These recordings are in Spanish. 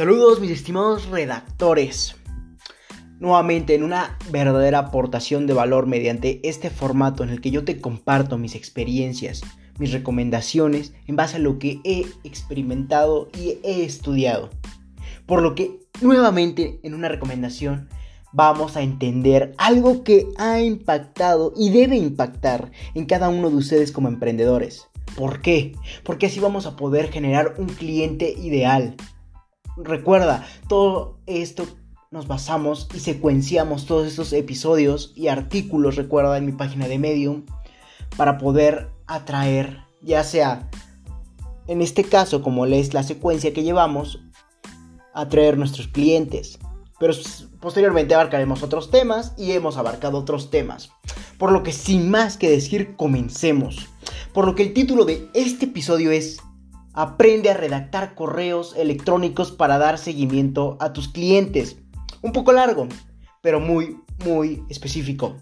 Saludos mis estimados redactores. Nuevamente en una verdadera aportación de valor mediante este formato en el que yo te comparto mis experiencias, mis recomendaciones en base a lo que he experimentado y he estudiado. Por lo que nuevamente en una recomendación vamos a entender algo que ha impactado y debe impactar en cada uno de ustedes como emprendedores. ¿Por qué? Porque así vamos a poder generar un cliente ideal, Recuerda, todo esto nos basamos y secuenciamos todos estos episodios y artículos, recuerda, en mi página de Medium, para poder atraer, ya sea, en este caso, como es la secuencia que llevamos, atraer nuestros clientes. Pero posteriormente abarcaremos otros temas y hemos abarcado otros temas. Por lo que sin más que decir, comencemos. Por lo que el título de este episodio es Aprende a redactar correos electrónicos para dar seguimiento a tus clientes. Un poco largo, pero muy, muy específico.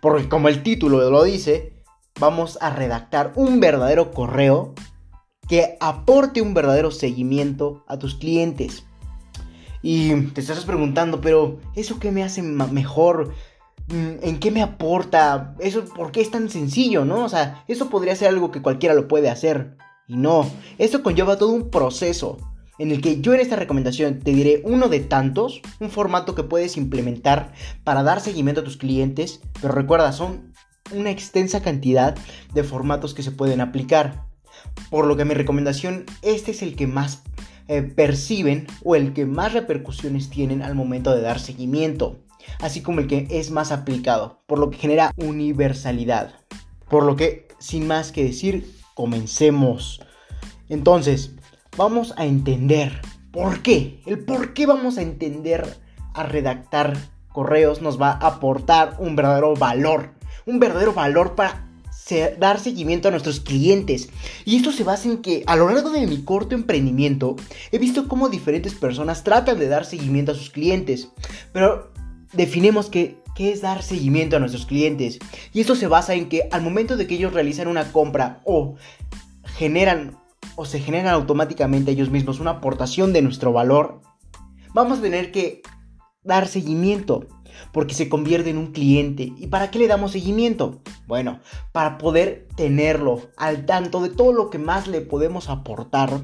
Porque como el título lo dice, vamos a redactar un verdadero correo que aporte un verdadero seguimiento a tus clientes. Y te estás preguntando, pero ¿eso qué me hace mejor? Mm, ¿En qué me aporta? ¿Eso por qué es tan sencillo, no? O sea, eso podría ser algo que cualquiera lo puede hacer. Y no, esto conlleva todo un proceso en el que yo en esta recomendación te diré uno de tantos, un formato que puedes implementar para dar seguimiento a tus clientes, pero recuerda, son una extensa cantidad de formatos que se pueden aplicar. Por lo que mi recomendación, este es el que más eh, perciben o el que más repercusiones tienen al momento de dar seguimiento, así como el que es más aplicado, por lo que genera universalidad. Por lo que, sin más que decir, comencemos. Entonces, vamos a entender por qué. El por qué vamos a entender a redactar correos nos va a aportar un verdadero valor. Un verdadero valor para dar seguimiento a nuestros clientes. Y esto se basa en que a lo largo de mi corto emprendimiento he visto cómo diferentes personas tratan de dar seguimiento a sus clientes. Pero definimos que ¿Qué es dar seguimiento a nuestros clientes. Y esto se basa en que al momento de que ellos realizan una compra o generan o se generan automáticamente ellos mismos una aportación de nuestro valor, vamos a tener que dar seguimiento porque se convierte en un cliente. ¿Y para qué le damos seguimiento? Bueno, para poder tenerlo al tanto de todo lo que más le podemos aportar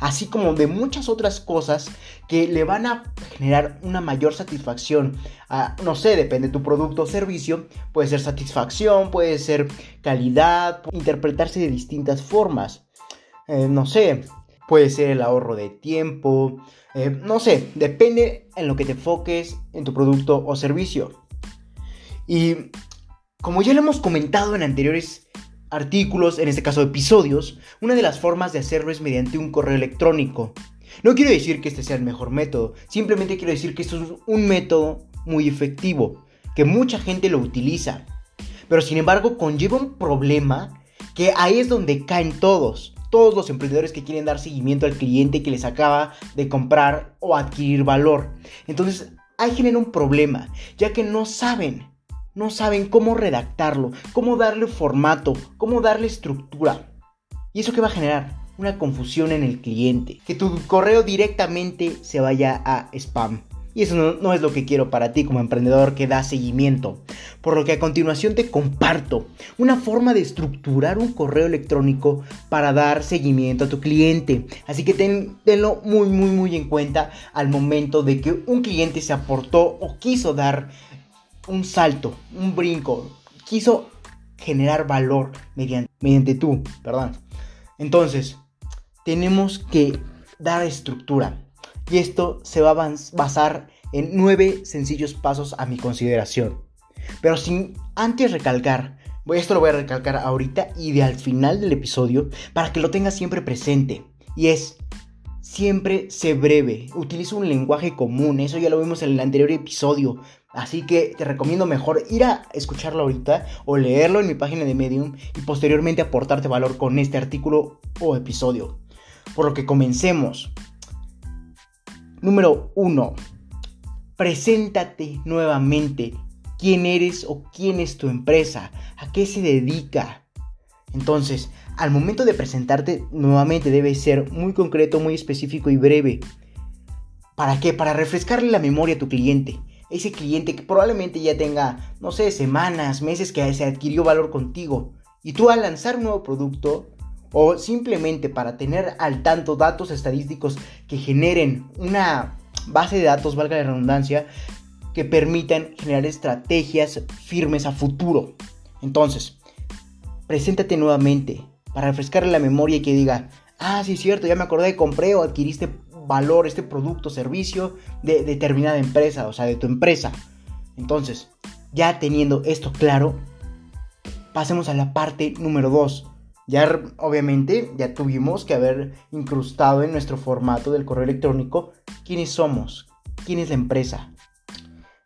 así como de muchas otras cosas que le van a generar una mayor satisfacción. no sé, depende de tu producto o servicio, puede ser satisfacción, puede ser calidad, interpretarse de distintas formas. Eh, no sé, puede ser el ahorro de tiempo, eh, no sé, depende en lo que te enfoques en tu producto o servicio. Y como ya lo hemos comentado en anteriores artículos, en este caso episodios, una de las formas de hacerlo es mediante un correo electrónico. No quiero decir que este sea el mejor método, simplemente quiero decir que esto es un método muy efectivo, que mucha gente lo utiliza. Pero sin embargo conlleva un problema que ahí es donde caen todos. Todos los emprendedores que quieren dar seguimiento al cliente que les acaba de comprar o adquirir valor. Entonces ahí genera un problema, ya que no saben no saben cómo redactarlo, cómo darle formato, cómo darle estructura. ¿Y eso qué va a generar? Una confusión en el cliente. Que tu correo directamente se vaya a spam. Y eso no, es lo que quiero para ti como emprendedor que da seguimiento. Por lo que a continuación te comparto una forma de estructurar un correo electrónico para dar seguimiento a tu cliente. Así que tenlo muy muy muy en cuenta al momento de que un cliente se aportó o quiso dar un salto, un brinco, quiso generar valor mediante, tú, perdón. Entonces, tenemos que dar estructura. Y esto se va a basar en nueve sencillos pasos a mi consideración. Pero sin antes recalcar, esto lo voy a recalcar ahorita y de al final del episodio para que lo tengas siempre presente. Y es, siempre sé breve, utiliza un lenguaje común, eso ya lo vimos en el anterior episodio, Así que te recomiendo mejor ir a escucharlo ahorita o leerlo en mi página de Medium y posteriormente aportarte valor con este artículo o episodio. Por lo que comencemos. Número 1. Preséntate nuevamente. ¿Quién eres o quién es tu empresa? ¿A qué se dedica? Entonces, al momento de presentarte nuevamente debe ser muy concreto, muy específico y breve. ¿Para qué? Para refrescarle la memoria a tu cliente. Ese cliente que probablemente ya tenga, no sé, semanas, meses que se adquirió valor contigo. Y tú al lanzar un nuevo producto, o simplemente para tener al tanto datos estadísticos que generen una base de datos, valga la redundancia, que permitan generar estrategias firmes a futuro. Entonces, preséntate nuevamente para refrescarle la memoria y que diga, ah, sí es cierto, ya me acordé, compré o adquiriste valor, este producto, servicio de determinada empresa, o sea, de tu empresa. Entonces, ya teniendo esto claro, pasemos a la parte número 2. Ya obviamente ya tuvimos que haber incrustado en nuestro formato del correo electrónico quiénes somos, quién es la empresa.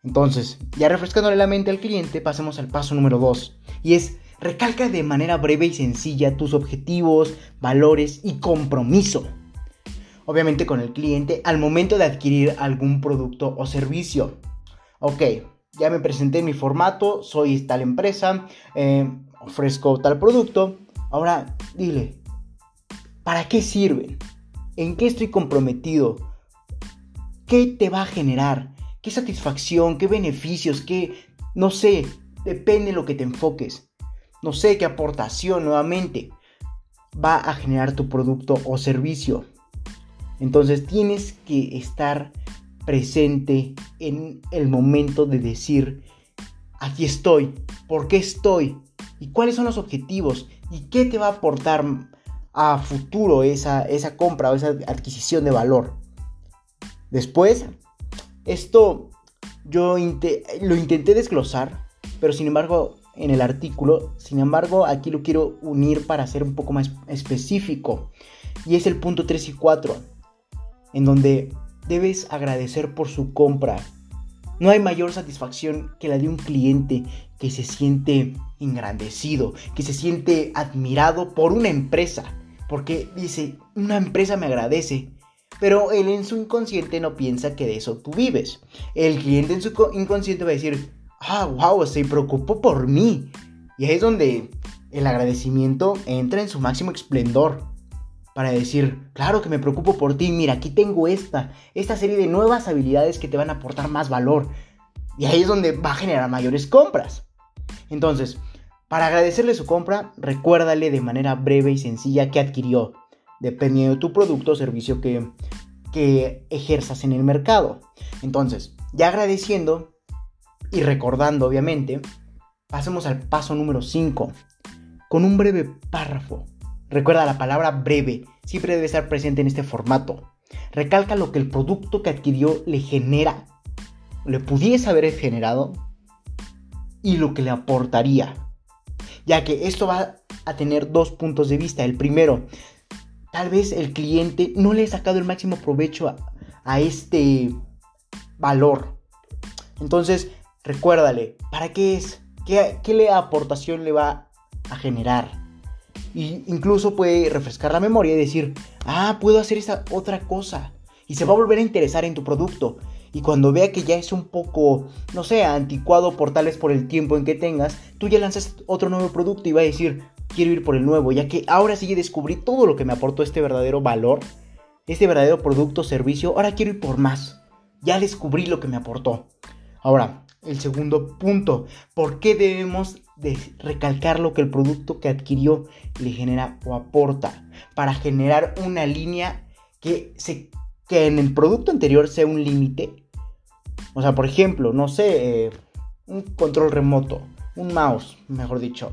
Entonces, ya refrescándole la mente al cliente, pasemos al paso número 2. Y es recalca de manera breve y sencilla tus objetivos, valores y compromiso. Obviamente con el cliente al momento de adquirir algún producto o servicio. Ok, ya me presenté en mi formato, soy tal empresa, eh, ofrezco tal producto. Ahora dile, ¿para qué sirven? ¿En qué estoy comprometido? ¿Qué te va a generar? ¿Qué satisfacción? ¿Qué beneficios? ¿Qué, no sé, depende de lo que te enfoques? No sé qué aportación nuevamente va a generar tu producto o servicio. Entonces tienes que estar presente en el momento de decir, aquí estoy, ¿por qué estoy? ¿Y cuáles son los objetivos? ¿Y qué te va a aportar a futuro esa, esa compra o esa adquisición de valor? Después, esto yo lo intenté desglosar, pero sin embargo en el artículo, sin embargo aquí lo quiero unir para ser un poco más específico. Y es el punto 3 y 4, en donde debes agradecer por su compra. No hay mayor satisfacción que la de un cliente que se siente engrandecido, que se siente admirado por una empresa, porque dice, una empresa me agradece, pero él en su inconsciente no piensa que de eso tú vives. El cliente en su inconsciente va a decir, ah, wow, se preocupó por mí. Y ahí es donde el agradecimiento entra en su máximo esplendor para decir, claro que me preocupo por ti, mira, aquí tengo esta, esta serie de nuevas habilidades que te van a aportar más valor. Y ahí es donde va a generar mayores compras. Entonces, para agradecerle su compra, recuérdale de manera breve y sencilla que adquirió, dependiendo de tu producto o servicio que, que ejerzas en el mercado. Entonces, ya agradeciendo y recordando, obviamente, pasemos al paso número 5, con un breve párrafo Recuerda la palabra breve, siempre debe estar presente en este formato. Recalca lo que el producto que adquirió le genera, le pudiese haber generado y lo que le aportaría. Ya que esto va a tener dos puntos de vista. El primero, tal vez el cliente no le ha sacado el máximo provecho a, este valor. Entonces, recuérdale, ¿para qué es? ¿Qué, qué le aportación le va a generar? Y incluso puede refrescar la memoria y decir, ah, puedo hacer esa otra cosa. Y se va a volver a interesar en tu producto. Y cuando vea que ya es un poco, no sé, anticuado por tal vez por el tiempo en que tengas, tú ya lanzas otro nuevo producto y va a decir, quiero ir por el nuevo, ya que ahora sí descubrí todo lo que me aportó este verdadero valor, este verdadero producto servicio, ahora quiero ir por más. Ya descubrí lo que me aportó. Ahora, el segundo punto, ¿por qué debemos de recalcar lo que el producto que adquirió le genera o aporta? Para generar una línea que, se, que en el producto anterior sea un límite. O sea, por ejemplo, no sé, eh, un control remoto, un mouse, mejor dicho.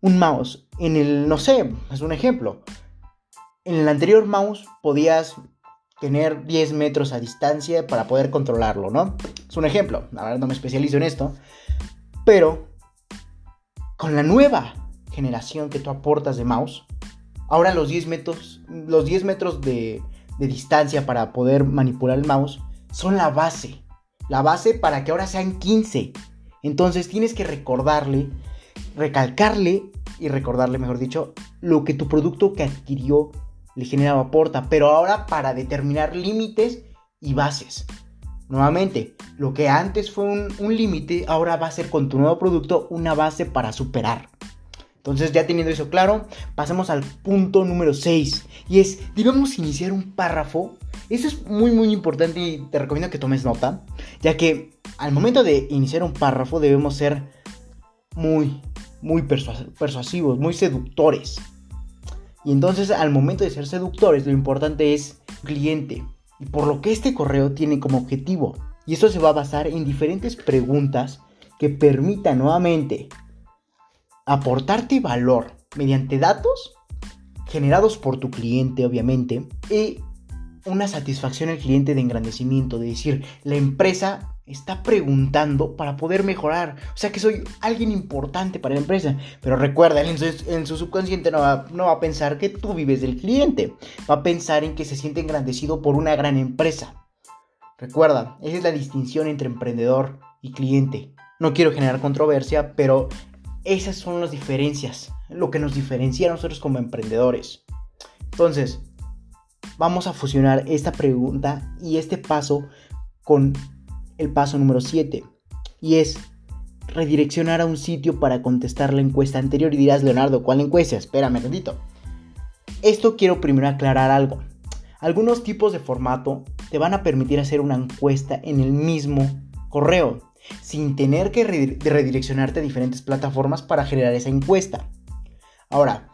Un mouse, en el, no sé, es un ejemplo. En el anterior mouse podías tener 10 metros a distancia para poder controlarlo, ¿no? Es un ejemplo, la verdad no me especializo en esto, pero con la nueva generación que tú aportas de mouse, ahora los 10 metros, los 10 metros de, de distancia para poder manipular el mouse son la base, la base para que ahora sean 15. Entonces tienes que recordarle, recalcarle y recordarle, mejor dicho, lo que tu producto que adquirió le genera o aporta, pero ahora para determinar límites y bases. Nuevamente, lo que antes fue un, límite, ahora va a ser con tu nuevo producto una base para superar. Entonces, ya teniendo eso claro, pasemos al punto número 6. Y es, debemos iniciar un párrafo Eso es muy muy importante y te recomiendo que tomes nota, ya que al momento de iniciar un párrafo debemos ser muy, muy persuasivos, muy seductores. Y entonces al momento de ser seductores lo importante es cliente, por lo que este correo tiene como objetivo. Y esto se va a basar en diferentes preguntas que permitan nuevamente aportarte valor mediante datos generados por tu cliente, obviamente, y una satisfacción al cliente de engrandecimiento, de decir, la empresa está preguntando para poder mejorar. O sea que soy alguien importante para la empresa. Pero recuerda, en su, subconsciente no va, no va, a pensar que tú vives del cliente. Va a pensar en que se siente engrandecido por una gran empresa. Recuerda, esa es la distinción entre emprendedor y cliente. No quiero generar controversia, pero esas son las diferencias. Lo que nos diferencia a nosotros como emprendedores. Entonces, vamos a fusionar esta pregunta y este paso con el paso número 7. Y es redireccionar a un sitio para contestar la encuesta anterior. Y dirás, Leonardo, ¿cuál encuesta? Espérame, tantito. Esto quiero primero aclarar algo. Algunos tipos de formato te van a permitir hacer una encuesta en el mismo correo, sin tener que redireccionarte a diferentes plataformas para generar esa encuesta. Ahora,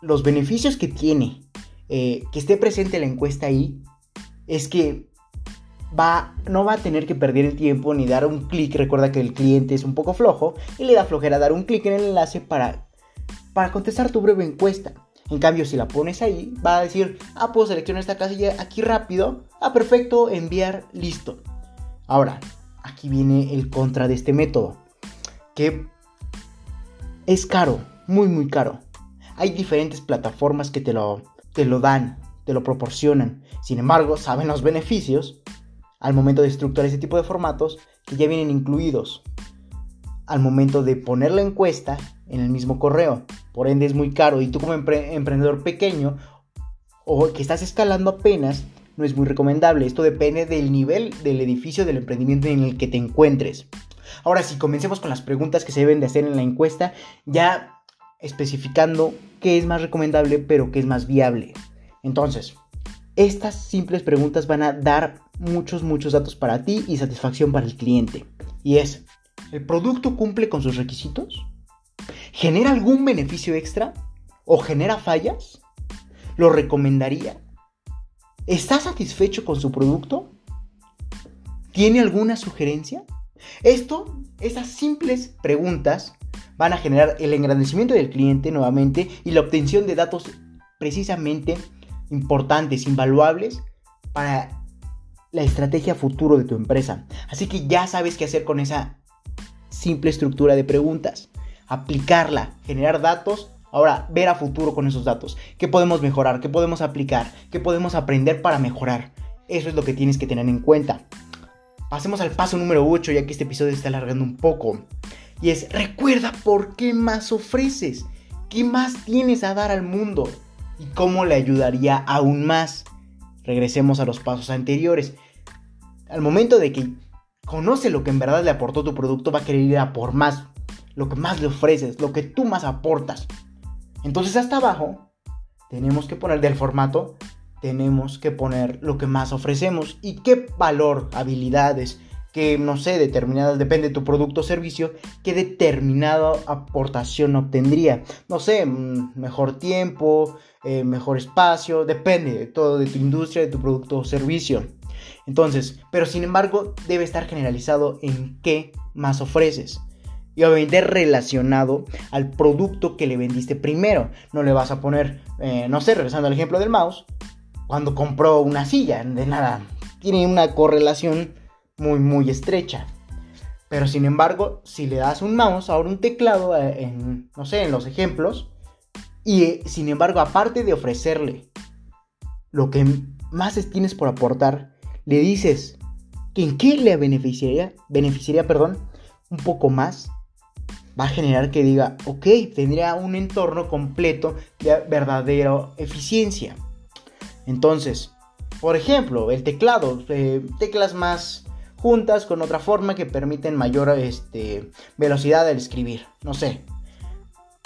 los beneficios que tiene eh, que esté presente la encuesta ahí es que no va a tener que perder el tiempo ni dar un clic. Recuerda que el cliente es un poco flojo y le da flojera dar un clic en el enlace para, para contestar tu breve encuesta. En cambio, si la pones ahí, va a decir, ah, puedo seleccionar esta casilla aquí rápido. Ah, perfecto, enviar, listo. Ahora, aquí viene el contra de este método. Que es caro, muy, muy caro. Hay diferentes plataformas que te lo, te lo dan, te lo proporcionan. Sin embargo, saben los beneficios al momento de estructurar ese tipo de formatos que ya vienen incluidos al momento de poner la encuesta en el mismo correo. Por ende es muy caro y tú como emprendedor pequeño o que estás escalando apenas, no es muy recomendable. Esto depende del nivel del edificio del emprendimiento en el que te encuentres. Ahora si comencemos con las preguntas que se deben de hacer en la encuesta, ya especificando qué es más recomendable pero qué es más viable. Entonces, estas simples preguntas van a dar muchos, muchos datos para ti y satisfacción para el cliente. Y es, ¿el producto cumple con sus requisitos? ¿Genera algún beneficio extra? ¿O genera fallas? ¿Lo recomendaría? ¿Está satisfecho con su producto? ¿Tiene alguna sugerencia? Esto, estas simples preguntas van a generar el engrandecimiento del cliente nuevamente y la obtención de datos precisamente importantes, invaluables para la estrategia futuro de tu empresa. Así que ya sabes qué hacer con esa simple estructura de preguntas. Aplicarla, generar datos. Ahora, ver a futuro con esos datos. ¿Qué podemos mejorar? ¿Qué podemos aplicar? ¿Qué podemos aprender para mejorar? Eso es lo que tienes que tener en cuenta. Pasemos al paso número 8, ya que este episodio está alargando un poco. Y es, recuerda por qué más ofreces. ¿Qué más tienes a dar al mundo? ¿Y cómo le ayudaría aún más? Regresemos a los pasos anteriores al momento de que conoce lo que en verdad le aportó tu producto, va a querer ir a por más, lo que más le ofreces, lo que tú más aportas. Entonces hasta abajo tenemos que poner del formato, tenemos que poner lo que más ofrecemos y qué valor, habilidades, que no sé, determinadas, depende de tu producto o servicio, qué determinada aportación obtendría. No sé, mm, mejor tiempo, eh, mejor espacio, depende de todo de tu industria, de tu producto o servicio. Entonces, pero sin embargo, debe estar generalizado en qué más ofreces. Y obviamente relacionado al producto que le vendiste primero. No le vas a poner, eh, no sé, regresando al ejemplo del mouse, cuando compró una silla, de nada. Tiene una correlación muy, muy estrecha. Pero sin embargo, si le das un mouse, ahora un teclado, eh, en, no sé, en los ejemplos, y eh, sin embargo, aparte de ofrecerle lo que más tienes por aportar, le dices en qué le beneficiaría, beneficiaría, perdón, un poco más, va a generar que diga, ok, tendría un entorno completo de verdadera eficiencia. Entonces, por ejemplo, el teclado, eh, teclas más juntas con otra forma que permiten mayor este, velocidad al escribir, no sé.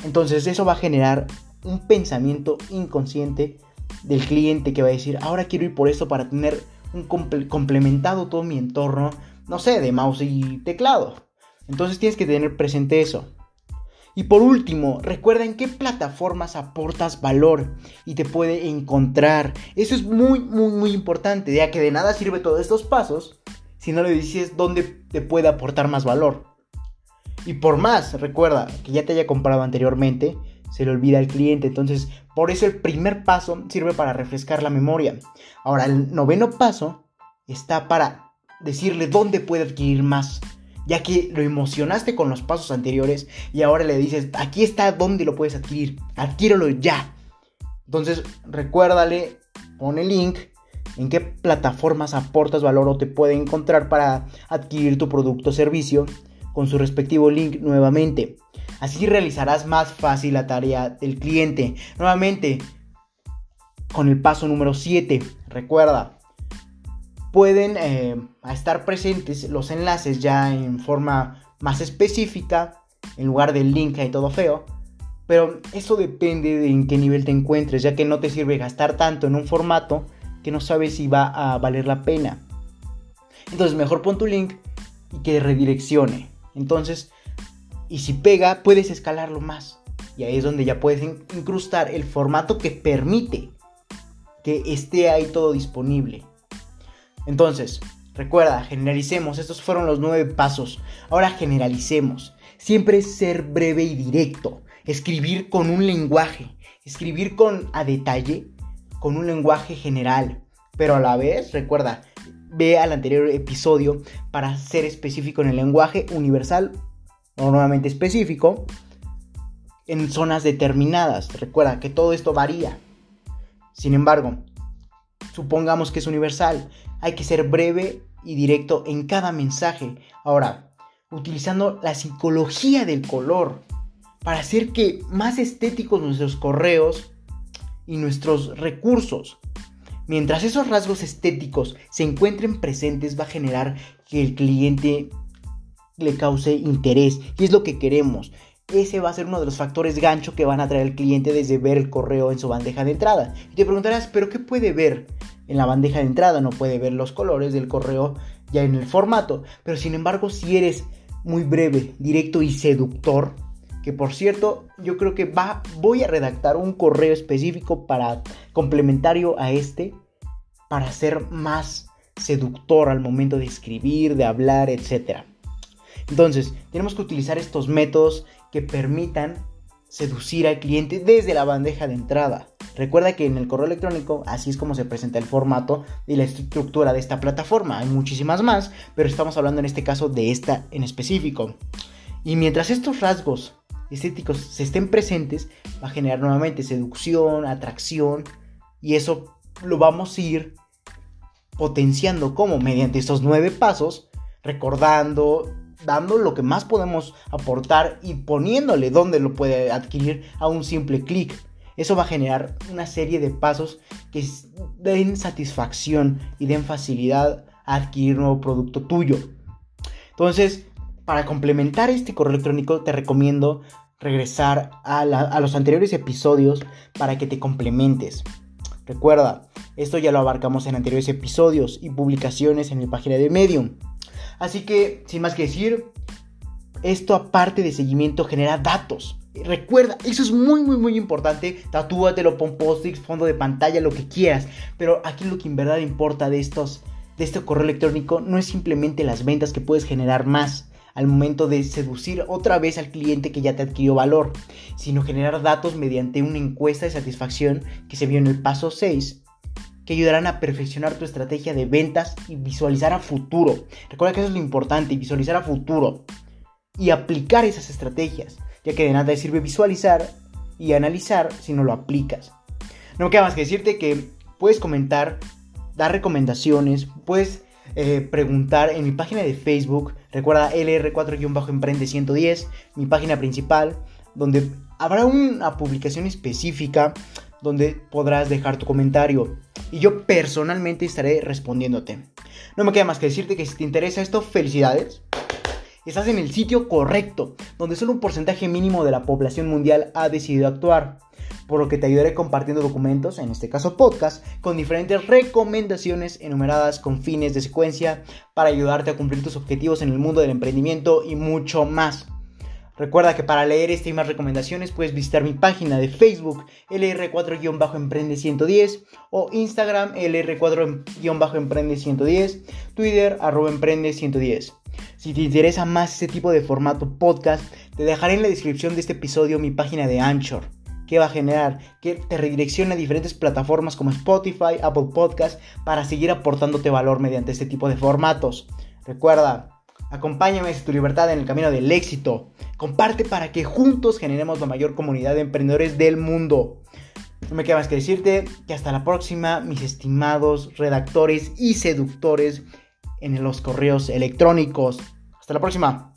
Entonces eso va a generar un pensamiento inconsciente del cliente que va a decir, ahora quiero ir por esto para tener un complementado todo mi entorno, no sé, de mouse y teclado. Entonces tienes que tener presente eso. Y por último, recuerda en qué plataformas aportas valor y te puede encontrar. Eso es muy, muy, muy importante, ya que de nada sirve todos estos pasos si no le dices dónde te puede aportar más valor. Y por más, recuerda que ya te haya comprado anteriormente, se le olvida al cliente. Entonces, por eso el primer paso sirve para refrescar la memoria. Ahora, el noveno paso está para decirle dónde puede adquirir más ya que lo emocionaste con los pasos anteriores y ahora le dices, aquí está donde lo puedes adquirir, adquiéralo ya. Entonces, recuérdale, pon el link en qué plataformas aportas valor o te puede encontrar para adquirir tu producto o servicio con su respectivo link nuevamente. Así realizarás más fácil la tarea del cliente. Nuevamente, con el paso número 7, recuerda, pueden eh, estar presentes los enlaces ya en forma más específica, en lugar del link y todo feo. Pero eso depende de en qué nivel te encuentres, ya que no te sirve gastar tanto en un formato que no sabes si va a valer la pena. Entonces mejor pon tu link y que redireccione. Entonces, y si pega, puedes escalarlo más. Y ahí es donde ya puedes incrustar el formato que permite que esté ahí todo disponible. Entonces, recuerda, generalicemos. Estos fueron los nueve pasos. Ahora generalicemos. Siempre ser breve y directo. Escribir con un lenguaje. Escribir con a detalle. Con un lenguaje general. Pero a la vez, recuerda, ve al anterior episodio para ser específico en el lenguaje universal normalmente específico en zonas determinadas. Recuerda que todo esto varía. Sin embargo, supongamos que es universal hay que ser breve y directo en cada mensaje. Ahora, utilizando la psicología del color para hacer que más estéticos nuestros correos y nuestros recursos. Mientras esos rasgos estéticos se encuentren presentes va a generar que el cliente le cause interés y es lo que queremos. Ese va a ser uno de los factores gancho que van a traer al cliente desde ver el correo en su bandeja de entrada. Y te preguntarás, ¿pero qué puede ver? en la bandeja de entrada, no puede ver los colores del correo ya en el formato. Pero sin embargo, si eres muy breve, directo y seductor, que por cierto, yo creo que va, voy a redactar un correo específico para complementario a este, para ser más seductor al momento de escribir, de hablar, etc. Entonces, tenemos que utilizar estos métodos que permitan seducir al cliente desde la bandeja de entrada. Recuerda que en el correo electrónico así es como se presenta el formato y la estructura de esta plataforma. Hay muchísimas más, pero estamos hablando en este caso de esta en específico. Y mientras estos rasgos estéticos se estén presentes, va a generar nuevamente seducción, atracción y eso lo vamos a ir potenciando como mediante estos nueve pasos, recordando, dando lo que más podemos aportar y poniéndole donde lo puede adquirir a un simple clic. Eso va a generar una serie de pasos que den satisfacción y den facilidad a adquirir nuevo producto tuyo. Entonces, para complementar este correo electrónico, te recomiendo regresar a, a los anteriores episodios para que te complementes. Recuerda, esto ya lo abarcamos en anteriores episodios y publicaciones en mi página de Medium. Así que, sin más que decir, esto aparte de seguimiento genera datos. Recuerda, eso es muy, muy, muy importante. Tatúatelo, pon post-its, fondo de pantalla, lo que quieras. Pero aquí lo que en verdad importa de estos, de este correo electrónico, no es simplemente las ventas que puedes generar más al momento de seducir otra vez al cliente que ya te adquirió valor, sino generar datos mediante una encuesta de satisfacción que se vio en el paso 6 que ayudarán a perfeccionar tu estrategia de ventas y visualizar a futuro. Recuerda que eso es lo importante, visualizar a futuro y aplicar esas estrategias, ya que de nada te sirve visualizar y analizar si no lo aplicas. No queda más que decirte que puedes comentar, dar recomendaciones, puedes eh, preguntar en mi página de Facebook, recuerda LR4-Emprende 110, mi página principal, donde habrá una publicación específica donde podrás dejar tu comentario y yo personalmente estaré respondiéndote. No me queda más que decirte que si te interesa esto, felicidades. Estás en el sitio correcto, donde solo un porcentaje mínimo de la población mundial ha decidido actuar. por lo que te ayudaré compartiendo documentos, en este caso podcast, con diferentes recomendaciones enumeradas con fines de secuencia para ayudarte a cumplir tus objetivos en el mundo del emprendimiento y mucho más. Recuerda que para leer este y más recomendaciones puedes visitar mi página de Facebook LR4-Emprende110 o Instagram LR4-Emprende110, Twitter arroba Emprende110. Si te interesa más este tipo de formato podcast, te dejaré en la descripción de este episodio mi página de Anchor que va a generar que te redireccione a diferentes plataformas como Spotify, Apple Podcast para seguir aportándote valor mediante este tipo de formatos. Recuerda, Acompáñame hacia tu libertad en el camino del éxito. Comparte para que juntos generemos la mayor comunidad de emprendedores del mundo. No me queda más que decirte que hasta la próxima, mis estimados redactores y seductores en los correos electrónicos. Hasta la próxima.